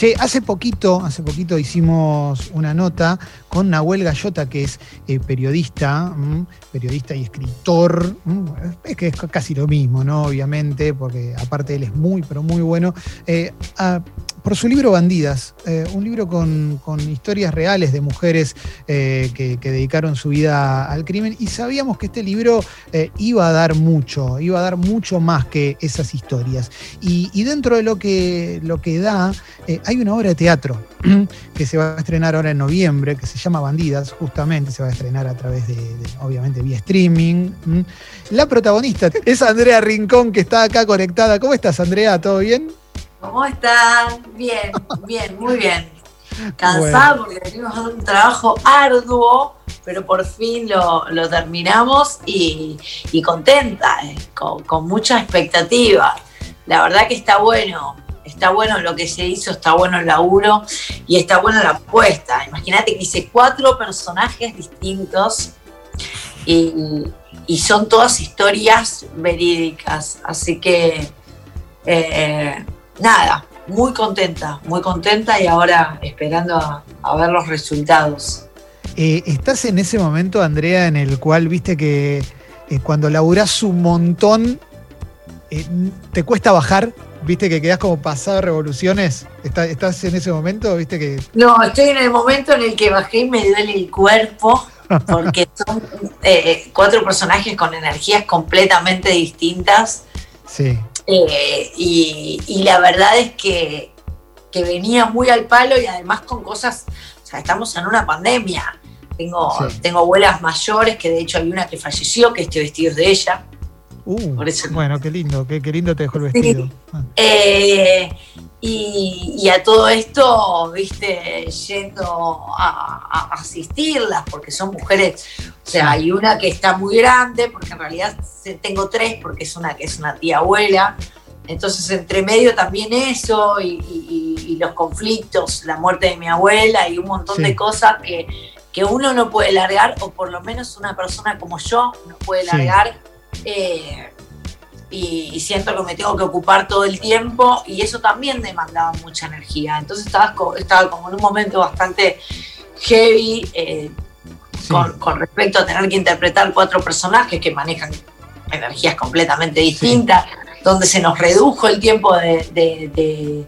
Che, hace poquito, hace poquito hicimos una nota con Nahuel Gallota, que es eh, periodista, periodista y escritor. Es que es casi lo mismo, ¿no? Obviamente, porque aparte él es muy, pero muy bueno. Eh, por su libro Bandidas, eh, un libro con, historias reales de mujeres que, dedicaron su vida al crimen y sabíamos que este libro iba a dar mucho, iba a dar mucho más que esas historias. Y, dentro de lo que, lo que da, hay una obra de teatro que se va a estrenar ahora en noviembre, que se llama Bandidas, justamente, se va a estrenar a través de, obviamente, vía streaming. La protagonista es Andrea Rincón, que está acá conectada. ¿Cómo estás, Andrea? ¿Todo bien? ¿Cómo están? Bien, bien, muy bien. Cansada porque venimos a un trabajo arduo, pero por fin lo, terminamos y, contenta, eh, con, con mucha expectativa. La verdad que está bueno está bueno lo que se hizo, está bueno el laburo y está buena la apuesta. Imagínate que hice cuatro personajes distintos y, son todas historias verídicas. Así que, eh, nada, muy contenta, muy contenta y ahora esperando a, ver los resultados. Eh, ¿Estás en ese momento, Andrea, en el cual viste que eh, cuando laburás un montón, te cuesta bajar? ¿Viste que quedás como pasado revoluciones? ¿Estás en ese momento? ¿Viste que.? No, estoy en el momento en el que bajé y me duele el cuerpo, porque son eh, cuatro personajes con energías completamente distintas. Sí. Eh, y, la verdad es que, venía muy al palo y además con cosas. O sea, estamos en una pandemia. Tengo, tengo abuelas mayores, que de hecho hay una que falleció, que este vestido es de ella. Uh, bueno, qué lindo, qué, lindo te dejó el vestido. Ah. Eh, y, a todo esto, viste, yendo a, asistirlas, porque son mujeres, o sea, hay una que está muy grande, porque en realidad tengo tres, porque es una que es una tía abuela. Entonces, entre medio también eso y, los conflictos, la muerte de mi abuela y un montón de cosas que, que uno no puede largar, o por lo menos una persona como yo no puede largar eh, y, siento que me tengo que ocupar todo el tiempo y eso también demandaba mucha energía. Entonces estaba, estaba como en un momento bastante heavy eh, con, respecto a tener que interpretar cuatro personajes que manejan energías completamente distintas, donde se nos redujo el tiempo de,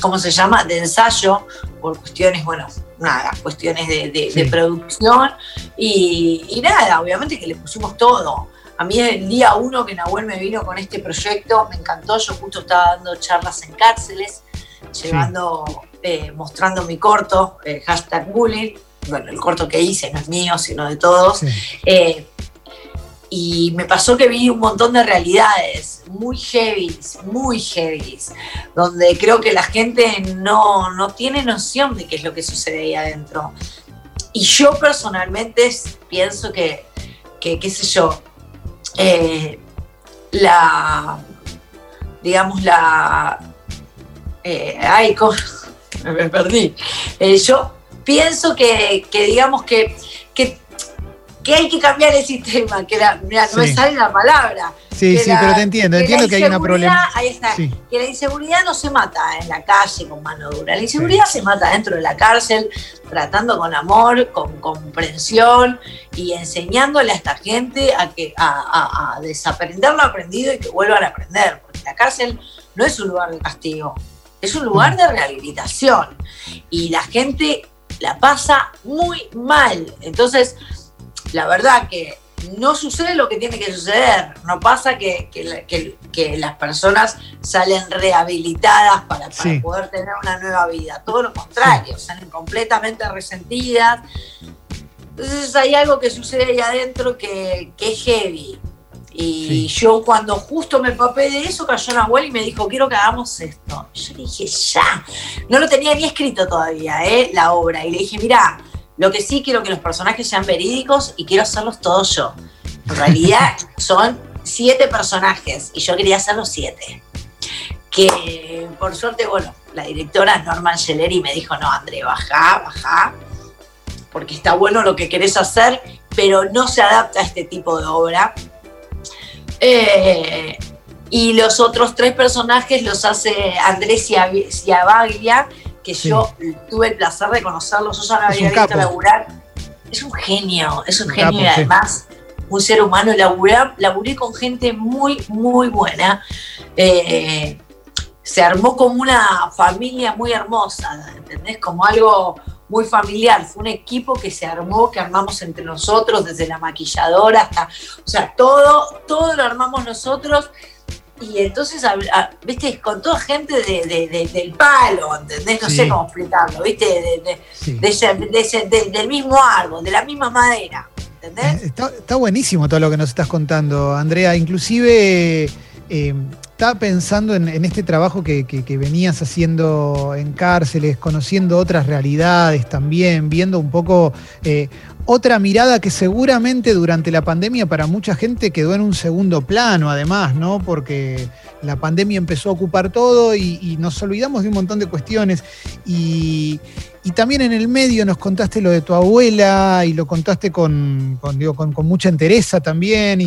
¿cómo se llama?, de ensayo por cuestiones, bueno, nada, cuestiones de, producción y, y, nada, obviamente que le pusimos todo. A mí el día uno que Nahuel me vino con este proyecto me encantó, yo justo estaba dando charlas en cárceles, llevando, eh, mostrando mi corto, eh, hashtag bullying, bueno, el corto que hice no es mío, sino de todos. Eh, y me pasó que vi un montón de realidades muy heavy, muy heavy, donde creo que la gente no, no tiene noción de qué es lo que sucede ahí adentro. Y yo personalmente pienso que, que qué sé yo, eh, la, digamos, la, eh, ay, me perdí. Eh, yo pienso que, digamos, que, que, hay que cambiar el sistema, que la, no me sale la palabra, Sí, sí, pero te entiendo, entiendo que hay una problema. Ahí está, que la inseguridad no se mata en la calle con mano dura, la inseguridad se mata dentro de la cárcel, tratando con amor, con comprensión y enseñándole a esta gente a, que, a, desaprender lo aprendido y que vuelvan a aprender, porque la cárcel no es un lugar de castigo, es un lugar mm. de rehabilitación y la gente la pasa muy mal. Entonces, la verdad que no sucede lo que tiene que suceder. No pasa que, las personas salen rehabilitadas para, poder tener una nueva vida. Todo lo contrario, salen completamente resentidas. Entonces hay algo que sucede ahí adentro que, es heavy. Y yo cuando justo me papé de eso, cayó Nahuel y me dijo, quiero que hagamos esto. yo le dije, ya. No lo tenía ni escrito todavía, ¿eh? la obra. Y le dije, mira, lo que sí quiero que los personajes sean verídicos y quiero hacerlos todos yo. En realidad son siete personajes y yo quería hacer los siete. Que por suerte, bueno, la directora Norman Scheleri me dijo, no, André, baja, baja, porque está bueno lo que querés hacer, pero no se adapta a este tipo de obra. Eh, Y los otros tres personajes los hace Andrés Ciabaglia, que yo tuve el placer de conocerlo, yo ya lo había visto laburar. Es un genio, es un, genio y además un ser humano. Laburé, laburé con gente muy, muy buena. Eh, se armó como una familia muy hermosa, ¿entendés? Como algo muy familiar. Fue un equipo que se armó, que armamos entre nosotros, desde la maquilladora hasta, o sea, todo, todo lo armamos nosotros. Y entonces, viste, con toda gente del palo, ¿entendés? No sé cómo explicarlo, viste, del mismo árbol, de la misma madera, ¿entendés? Está, está buenísimo todo lo que nos estás contando, Andrea. Inclusive eh, estaba pensando en, este trabajo que, venías haciendo en cárceles, conociendo otras realidades también, viendo un poco eh, otra mirada que seguramente durante la pandemia para mucha gente quedó en un segundo plano, además, ¿no? Porque la pandemia empezó a ocupar todo y, nos olvidamos de un montón de cuestiones. Y, también en el medio nos contaste lo de tu abuela y lo contaste con, con, mucha entereza también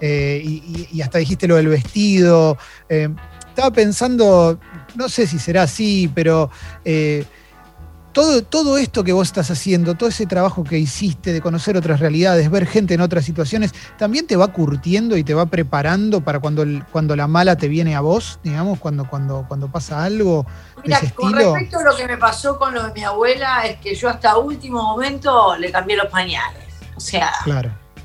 eh, y, hasta dijiste lo del vestido. Eh, estaba pensando, no sé si será así, pero... Eh, todo, todo esto que vos estás haciendo, todo ese trabajo que hiciste de conocer otras realidades, ver gente en otras situaciones, también te va curtiendo y te va preparando para cuando, cuando la mala te viene a vos, digamos, cuando, cuando, cuando pasa algo Mira, Con respecto a lo que me pasó con lo de mi abuela, es que yo hasta último momento le cambié los pañales. O sea,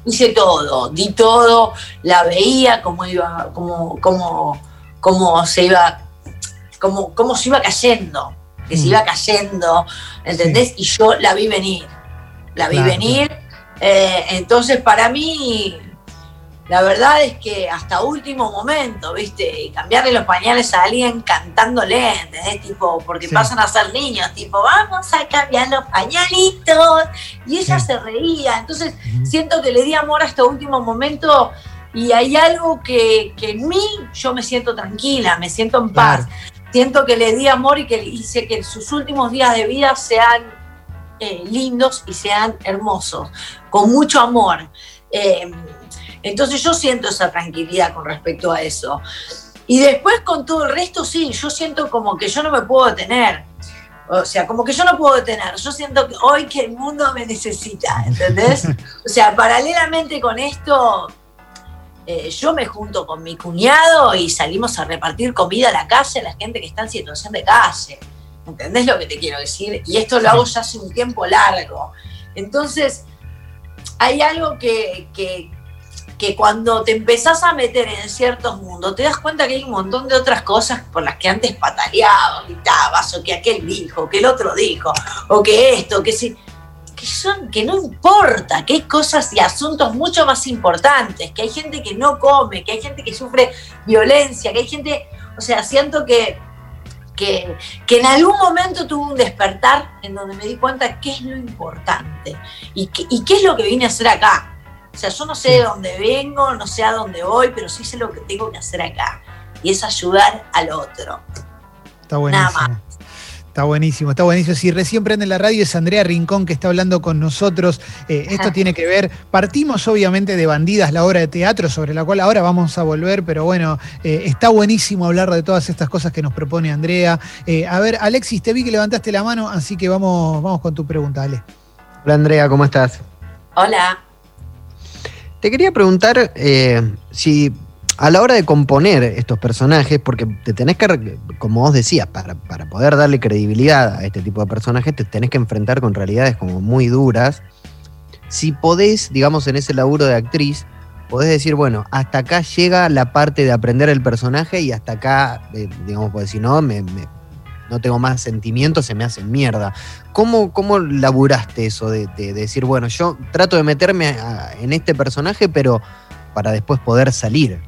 hice todo, di todo, la veía cómo iba, cómo, cómo, cómo se iba, cómo, cómo se iba cayendo que se mm. iba cayendo, ¿entendés? Y yo la vi venir, la vi venir. Eh, entonces, para mí, la verdad es que hasta último momento, ¿viste? cambiarle los pañales a alguien cantándole, ¿entendés? Tipo, porque pasan a ser niños, tipo, vamos a cambiar los pañalitos. Y ella se reía. Entonces, siento que le di amor hasta último momento. Y hay algo que, en mí yo me siento tranquila, me siento en paz siento que le di amor y que hice que sus últimos días de vida sean eh, lindos y sean hermosos, con mucho amor. Eh, entonces yo siento esa tranquilidad con respecto a eso. Y después con todo el resto, sí, yo siento como que yo no me puedo detener. O sea, como que yo no puedo detener. Yo siento que hoy que el mundo me necesita, ¿entendés? O sea, paralelamente con esto, eh, yo me junto con mi cuñado y salimos a repartir comida a la calle a la gente que está en situación de calle. ¿Entendés lo que te quiero decir? Y esto lo hago ya hace un tiempo largo. Entonces, hay algo que, que, cuando te empezás a meter en ciertos mundos, te das cuenta que hay un montón de otras cosas por las que antes pataleabas, gritabas, o que aquel dijo, que el otro dijo, o que esto, que si que, son, que no importa, que hay cosas y asuntos mucho más importantes, que hay gente que no come, que hay gente que sufre violencia, que hay gente, o sea, siento que, que, en algún momento tuve un despertar en donde me di cuenta qué es lo importante y, y qué es lo que vine a hacer acá. O sea, yo no sé de dónde vengo, no sé a dónde voy, pero sí sé lo que tengo que hacer acá. Y es ayudar al otro. Está buenísimo. Nada más. Está buenísimo, está buenísimo. Si recién prende la radio es Andrea Rincón que está hablando con nosotros. Eh, esto tiene que ver, partimos obviamente de Bandidas, la obra de teatro sobre la cual ahora vamos a volver, pero bueno, eh, está buenísimo hablar de todas estas cosas que nos propone Andrea. Eh, a ver, Alexis, te vi que levantaste la mano, así que vamos, vamos con tu pregunta, Ale. Hola Andrea, ¿cómo estás? Hola. Te quería preguntar si a la hora de componer estos personajes, porque te tenés que, como vos decías, para, poder darle credibilidad a este tipo de personajes, te tenés que enfrentar con realidades como muy duras. Si podés, digamos, en ese laburo de actriz, podés decir, bueno, hasta acá llega la parte de aprender el personaje y hasta acá, eh, digamos, pues si no, me, no tengo más sentimientos, se me hace mierda. ¿Cómo, cómo laburaste eso de, decir, bueno, yo trato de meterme en este personaje, pero para después poder salir?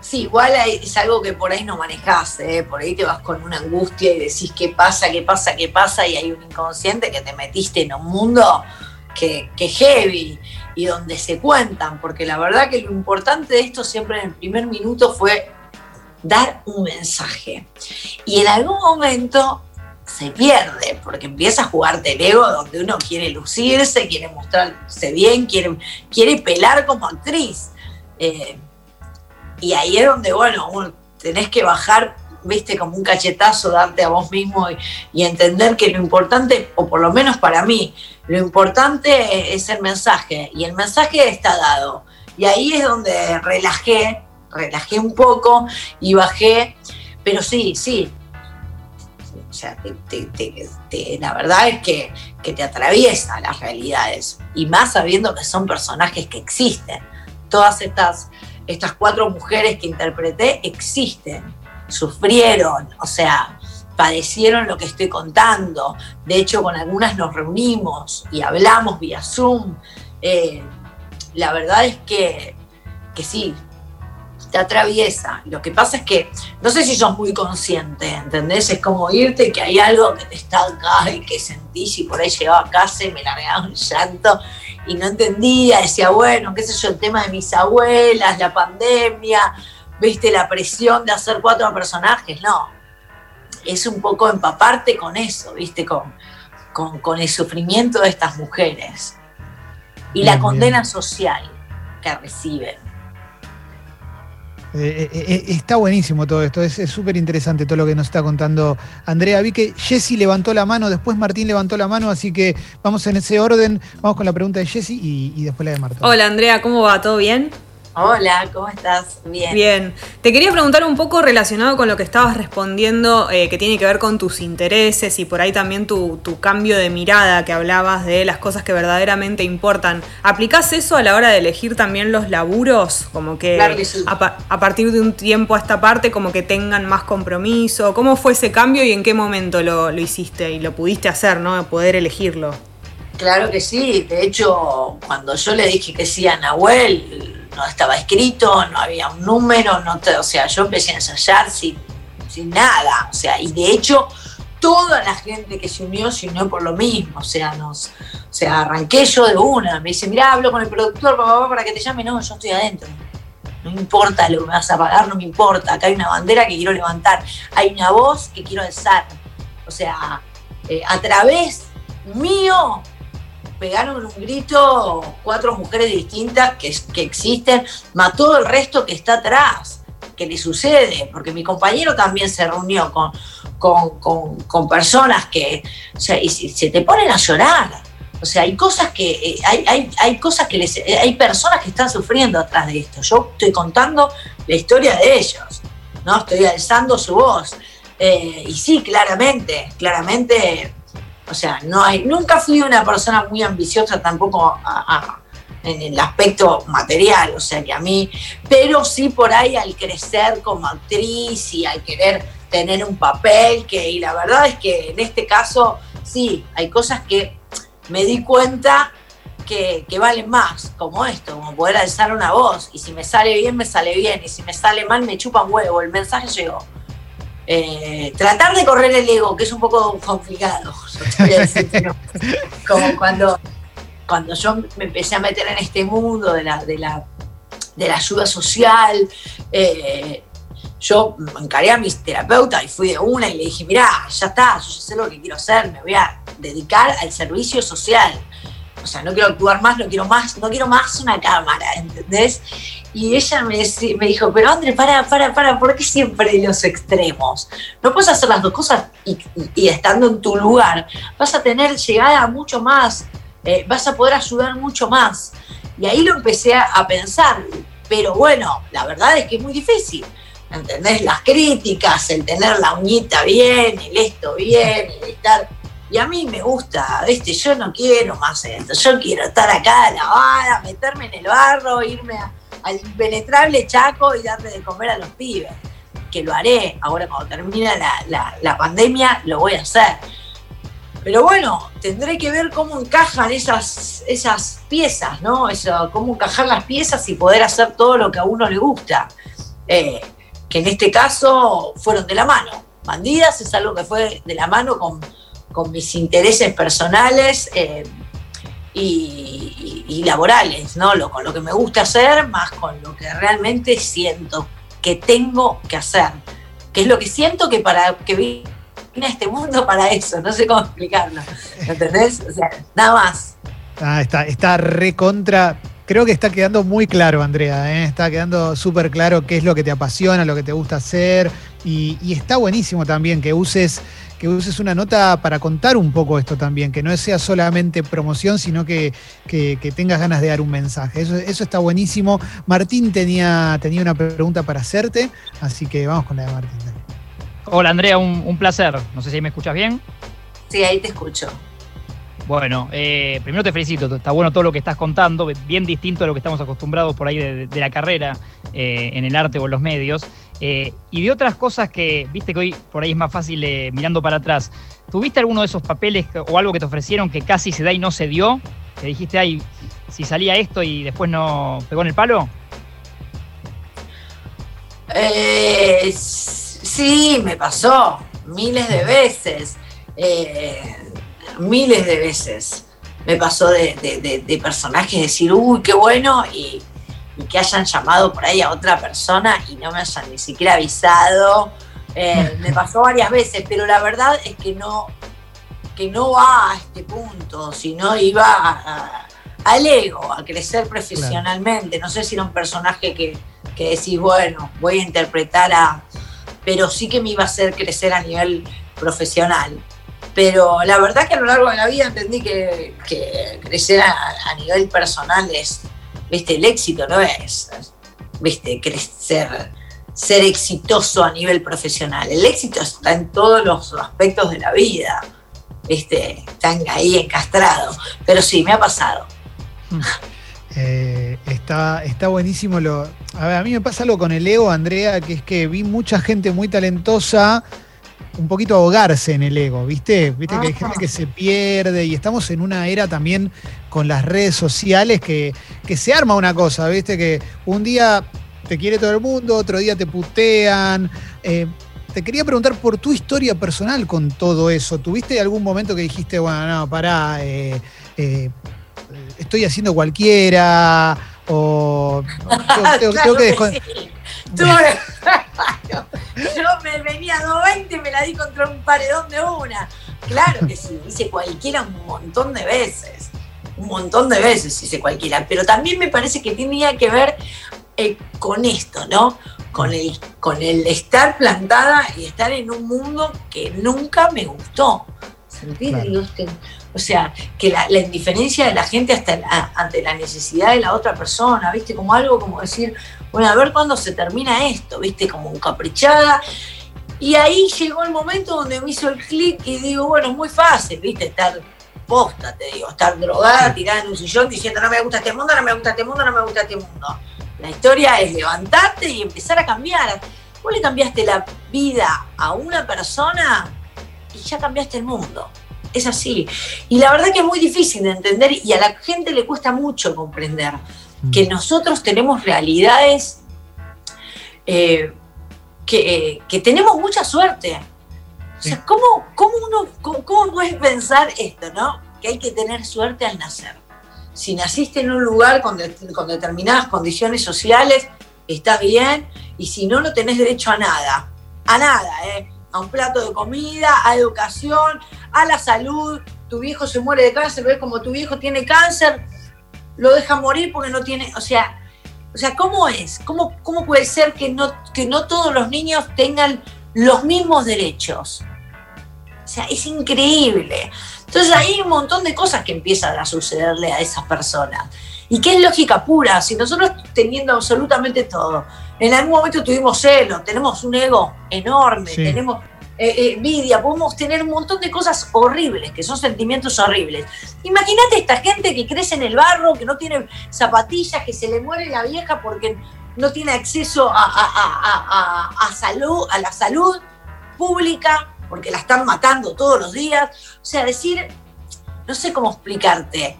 Sí, igual es algo que por ahí no manejás, ¿eh? por ahí te vas con una angustia y decís qué pasa, qué pasa, qué pasa, y hay un inconsciente que te metiste en un mundo que, que heavy y donde se cuentan, porque la verdad que lo importante de esto siempre en el primer minuto fue dar un mensaje. Y en algún momento se pierde, porque empieza a jugarte el ego donde uno quiere lucirse, quiere mostrarse bien, quiere, quiere pelar como actriz. Eh, Y ahí es donde, bueno, tenés que bajar, viste, como un cachetazo, darte a vos mismo y, entender que lo importante, o por lo menos para mí, lo importante es el mensaje. Y el mensaje está dado. Y ahí es donde relajé, relajé un poco y bajé. Pero sí, sí, o sea, la verdad es que, que, te atraviesa las realidades. Y más sabiendo que son personajes que existen. Todas estas estas cuatro mujeres que interpreté existen, sufrieron, o sea, padecieron lo que estoy contando. De hecho, con algunas nos reunimos y hablamos vía Zoom. Eh, la verdad es que, que sí, te atraviesa. Lo que pasa es que no sé si sos muy consciente, ¿entendés? Es como irte que hay algo que te está acá y que sentís y por ahí llegaba a casa y me largaba un llanto y no entendía, decía, bueno, qué sé yo, el tema de mis abuelas, la pandemia, viste, la presión de hacer cuatro personajes, no. Es un poco empaparte con eso, viste, con, con, el sufrimiento de estas mujeres y la condena social que reciben. Eh, eh, eh, está buenísimo todo esto, es súper interesante todo lo que nos está contando Andrea. Vi que Jessy levantó la mano, después Martín levantó la mano, así que vamos en ese orden. Vamos con la pregunta de Jessy y, y después la de Martín. Hola Andrea, ¿cómo va? ¿Todo bien? Hola, ¿cómo estás? Bien. Bien. Te quería preguntar un poco relacionado con lo que estabas respondiendo, eh, que tiene que ver con tus intereses y por ahí también tu, cambio de mirada que hablabas de las cosas que verdaderamente importan. ¿Aplicás eso a la hora de elegir también los laburos? Como que, a, partir de un tiempo a esta parte, como que tengan más compromiso. ¿Cómo fue ese cambio y en qué momento lo, lo hiciste y lo pudiste hacer, ¿no? Poder elegirlo. Claro que sí. De hecho, cuando yo le dije que sí a Nahuel, no estaba escrito, no había un número, no o sea, yo empecé a ensayar sin, sin nada, o sea, y de hecho toda la gente que se unió se unió por lo mismo, o sea, nos, o sea, arranqué yo de una, me dice, mira, hablo con el productor papá, para que te llame, no, yo estoy adentro. No importa lo que me vas a pagar, no me importa. Acá hay una bandera que quiero levantar, hay una voz que quiero alzar. O sea, eh, a través mío pegaron un grito cuatro mujeres distintas que, que existen, más todo el resto que está atrás, que le sucede, porque mi compañero también se reunió con, con, personas que, o sea, y se te ponen a llorar. O sea, hay cosas que, eh, hay, hay, cosas que les, eh, hay personas que están sufriendo atrás de esto. Yo estoy contando la historia de ellos, ¿no? Estoy alzando su voz. Eh, y sí, claramente, claramente o sea, no hay, nunca fui una persona muy ambiciosa tampoco en el aspecto material, o sea que a mí, pero sí por ahí al crecer como actriz y al querer tener un papel, que, y la verdad es que en este caso sí, hay cosas que me di cuenta que, que, valen más, como esto, como poder alzar una voz, y si me sale bien, me sale bien, y si me sale mal, me chupa huevo, el mensaje llegó. Eh, tratar de correr el ego, que es un poco complicado, como cuando, cuando yo me empecé a meter en este mundo de la, de la, de la ayuda social, eh, yo encaré a mis terapeutas y fui de una y le dije, mira, ya está, yo ya sé lo que quiero hacer, me voy a dedicar al servicio social. O sea, no quiero actuar más, no quiero más, no quiero más una cámara, ¿entendés? Y ella me, me dijo, pero André, para, para, para, ¿por qué siempre los extremos? No puedes hacer las dos cosas y, estando en tu lugar vas a tener llegada mucho más, eh, vas a poder ayudar mucho más. Y ahí lo empecé a, pensar, pero bueno, la verdad es que es muy difícil. ¿Entendés? Las críticas, el tener la uñita bien, el esto bien, el estar. Y a mí me gusta, ¿viste? Yo no quiero más esto. Yo quiero estar acá lavada, meterme en el barro, irme a, al impenetrable Chaco y darle de comer a los pibes. Que lo haré. Ahora cuando termine la, pandemia lo voy a hacer. Pero bueno, tendré que ver cómo encajan esas, esas piezas, ¿no? Eso, cómo encajar las piezas y poder hacer todo lo que a uno le gusta. Eh, que en este caso fueron de la mano. Bandidas es algo que fue de la mano con, mis intereses personales. Eh, y, laborales, ¿no? Lo, con lo que me gusta hacer, más con lo que realmente siento que tengo que hacer. Que es lo que siento que para que vine a este mundo para eso, no sé cómo explicarlo. ¿Entendés? O sea, nada más. Ah, está, está recontra creo que está quedando muy claro, Andrea. ¿eh? Está quedando súper claro qué es lo que te apasiona, lo que te gusta hacer. Y, y está buenísimo también que uses que uses una nota para contar un poco esto también, que no sea solamente promoción, sino que, que, que tengas ganas de dar un mensaje. Eso, eso, está buenísimo. Martín tenía, tenía una pregunta para hacerte, así que vamos con la de Martín. Hola Andrea, un, un placer. No sé si me escuchas bien. Sí, ahí te escucho. Bueno, eh, primero te felicito, está bueno todo lo que estás contando, bien distinto a lo que estamos acostumbrados por ahí de, la carrera eh, en el arte o en los medios. Eh, y de otras cosas que, viste que hoy por ahí es más fácil mirando para atrás, ¿tuviste alguno de esos papeles o algo que te ofrecieron que casi se da y no se dio? Que dijiste, ay, si salía esto y después no pegó en el palo? Sí, me pasó miles de veces. Miles de veces me pasó de, de, de, de, personajes decir, uy, qué bueno, y, y, que hayan llamado por ahí a otra persona y no me hayan ni siquiera avisado. Eh, me pasó varias veces, pero la verdad es que no, que no va a este punto, sino iba a, a, al ego, a crecer profesionalmente. Claro. No sé si era un personaje que, que decís, bueno, voy a interpretar a... Pero sí que me iba a hacer crecer a nivel profesional pero la verdad que a lo largo de la vida entendí que, que crecer a, nivel personal es, viste, el éxito no es, viste, crecer, ser exitoso a nivel profesional. El éxito está en todos los aspectos de la vida, viste, están ahí encastrados. Pero sí, me ha pasado. Eh, está, está buenísimo lo. A ver, a mí me pasa algo con el ego, Andrea, que es que vi mucha gente muy talentosa un poquito ahogarse en el ego, ¿viste? Viste que hay gente que se pierde y estamos en una era también con las redes sociales que, que se arma una cosa, ¿viste? Que un día te quiere todo el mundo, otro día te putean. Eh, te quería preguntar por tu historia personal con todo eso. ¿Tuviste algún momento que dijiste, bueno, no, pará, eh, eh, estoy haciendo cualquiera? O tengo, tengo, tengo que, que sí. Yo me venía a 220 y me la di contra un paredón de una. Claro que sí, hice cualquiera un montón de veces. Un montón de veces hice cualquiera. Pero también me parece que tenía que ver eh, con esto, ¿no? Con el, con el estar plantada y estar en un mundo que nunca me gustó. ¿Sentir? Claro. O sea, que la, la, indiferencia de la gente hasta la, ante la necesidad de la otra persona, ¿viste? Como algo como decir, bueno, a ver cuándo se termina esto, ¿viste? Como un caprichada. Y ahí llegó el momento donde me hizo el clic y digo, bueno, es muy fácil, ¿viste? Estar posta, te digo, estar drogada, tirada en un sillón diciendo, no me gusta este mundo, no me gusta este mundo, no me gusta este mundo. La historia es levantarte y empezar a cambiar. Vos le cambiaste la vida a una persona y ya cambiaste el mundo es así. Y la verdad que es muy difícil de entender y a la gente le cuesta mucho comprender. Que nosotros tenemos realidades eh, que, que, tenemos mucha suerte. O sea, ¿cómo, cómo uno cómo, cómo puedes pensar esto, no? Que hay que tener suerte al nacer. Si naciste en un lugar con, de, con determinadas condiciones sociales, estás bien, y si no, no tenés derecho a nada. A nada, ¿eh? a un plato de comida, a educación, a la salud. Tu viejo se muere de cáncer, ves como tu viejo tiene cáncer, lo deja morir porque no tiene, o sea, o sea, ¿cómo es? ¿Cómo, cómo puede ser que no, que no todos los niños tengan los mismos derechos? O sea, es increíble. Entonces hay un montón de cosas que empiezan a sucederle a esas personas. Y que es lógica pura, si nosotros teniendo absolutamente todo, en algún momento tuvimos celos, tenemos un ego enorme, sí. tenemos eh, envidia, podemos tener un montón de cosas horribles, que son sentimientos horribles. Imagínate esta gente que crece en el barro, que no tiene zapatillas, que se le muere la vieja porque no tiene acceso a, a, a, a salud, a la salud pública, porque la están matando todos los días. O sea, decir, no sé cómo explicarte,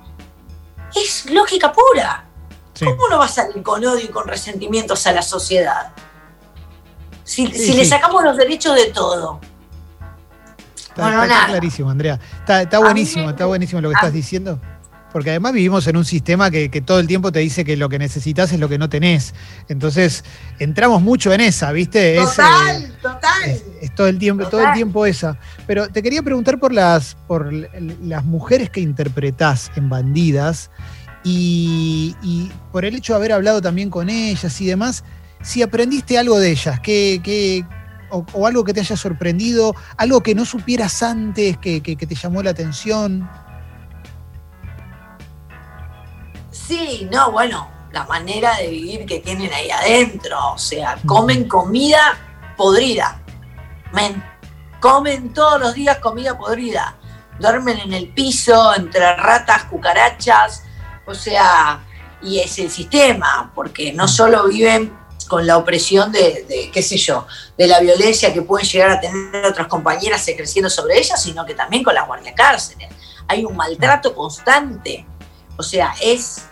es lógica pura. Sí. ¿Cómo no va a salir con odio y con resentimientos a la sociedad? Si, sí, si sí. le sacamos los derechos de todo. Está, bueno, está, está clarísimo, Andrea. Está, está buenísimo, está buenísimo lo que estás diciendo. Porque además vivimos en un sistema que, que, todo el tiempo te dice que lo que necesitas es lo que no tenés. Entonces, entramos mucho en esa, ¿viste? Total, es, total. Es, es, todo el tiempo, total. todo el tiempo esa. Pero te quería preguntar por las, por las mujeres que interpretás en bandidas y, y por el hecho de haber hablado también con ellas y demás, si aprendiste algo de ellas, que, o, algo que te haya sorprendido, algo que no supieras antes, que, que- que te llamó la atención. Sí, no, bueno, la manera de vivir que tienen ahí adentro. O sea, comen comida podrida. Men, comen todos los días comida podrida. Duermen en el piso, entre ratas, cucarachas. O sea, y es el sistema, porque no solo viven con la opresión de, de, qué sé yo, de la violencia que pueden llegar a tener otras compañeras creciendo sobre ellas, sino que también con las guardiacárceles. Hay un maltrato constante. O sea, es,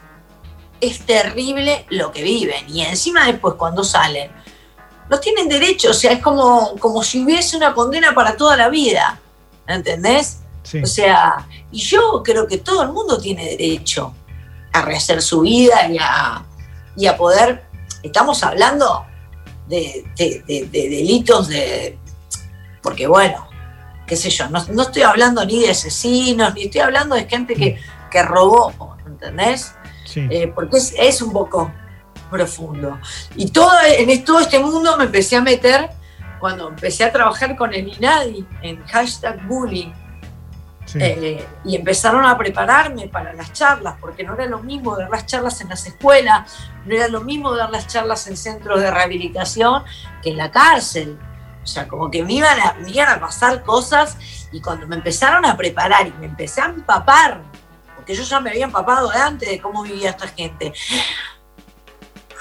es terrible lo que viven. Y encima después cuando salen, no tienen derecho. O sea, es como, como si hubiese una condena para toda la vida. ¿Entendés? Sí. O sea, y yo creo que todo el mundo tiene derecho a rehacer su vida y a, y a poder. Estamos hablando de, de- de- de delitos de. Porque bueno, qué sé yo, no, no estoy hablando ni de asesinos, ni estoy hablando de gente que, que robó, ¿entendés? Sí. Eh, porque es, es un poco profundo. Y todo, en todo este mundo me empecé a meter cuando empecé a trabajar con el INADI en hashtag bullying. Eh, y empezaron a prepararme para las charlas, porque no era lo mismo dar las charlas en las escuelas, no era lo mismo dar las charlas en centros de rehabilitación que en la cárcel. O sea, como que me iban a, me iban a pasar cosas y cuando me empezaron a preparar y me empecé a empapar, porque yo ya me había empapado de antes de cómo vivía esta gente,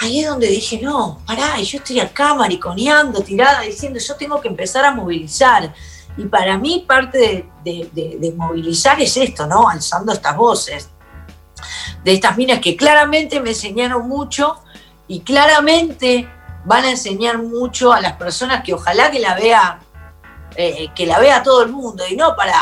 ahí es donde dije, no, pará, yo estoy acá mariconeando, tirada, diciendo, yo tengo que empezar a movilizar. Y para mí parte de, de- de- movilizar es esto, ¿no? Alzando estas voces de estas minas que claramente me enseñaron mucho y claramente van a enseñar mucho a las personas que ojalá que la vea, eh, que la vea todo el mundo y no para,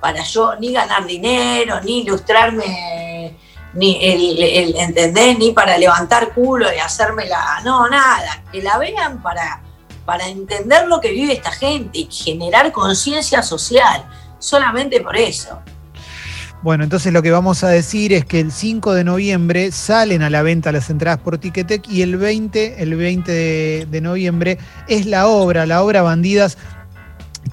para yo ni ganar dinero, ni ilustrarme, ni el, el- ¿entendés? Ni para levantar culo y hacerme la. No, nada. Que la vean para, para entender lo que vive esta gente y generar conciencia social. Solamente por eso. Bueno, entonces lo que vamos a decir es que el 5 de noviembre salen a la venta las entradas por Ticketek y el 20, el 20 de, de noviembre es la obra, la obra Bandidas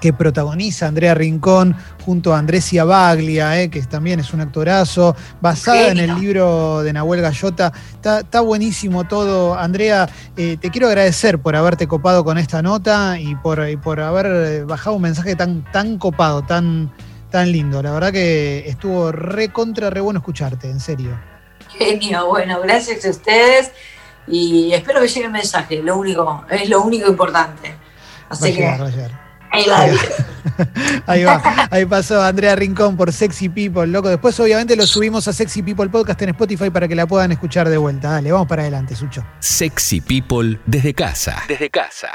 que protagoniza Andrea Rincón junto a Andresia Baglia, eh, que también es un actorazo, basada en el libro de Nahuel Gallota. Está, está buenísimo todo. Andrea, eh, te quiero agradecer por haberte copado con esta nota y por, y por haber eh, bajado un mensaje tan, tan copado, tan, tan lindo. La verdad que estuvo re contra, re bueno escucharte, en serio. Genio, bueno, gracias a ustedes y espero que llegue el mensaje, lo único, es lo único importante. Va Así que llegar, va va. Ahí va, ahí pasó Andrea Rincón por Sexy People, loco. Después, obviamente, lo subimos a Sexy People Podcast en Spotify para que la puedan escuchar de vuelta. Dale, vamos para adelante, Sucho. Sexy People desde casa. Desde casa.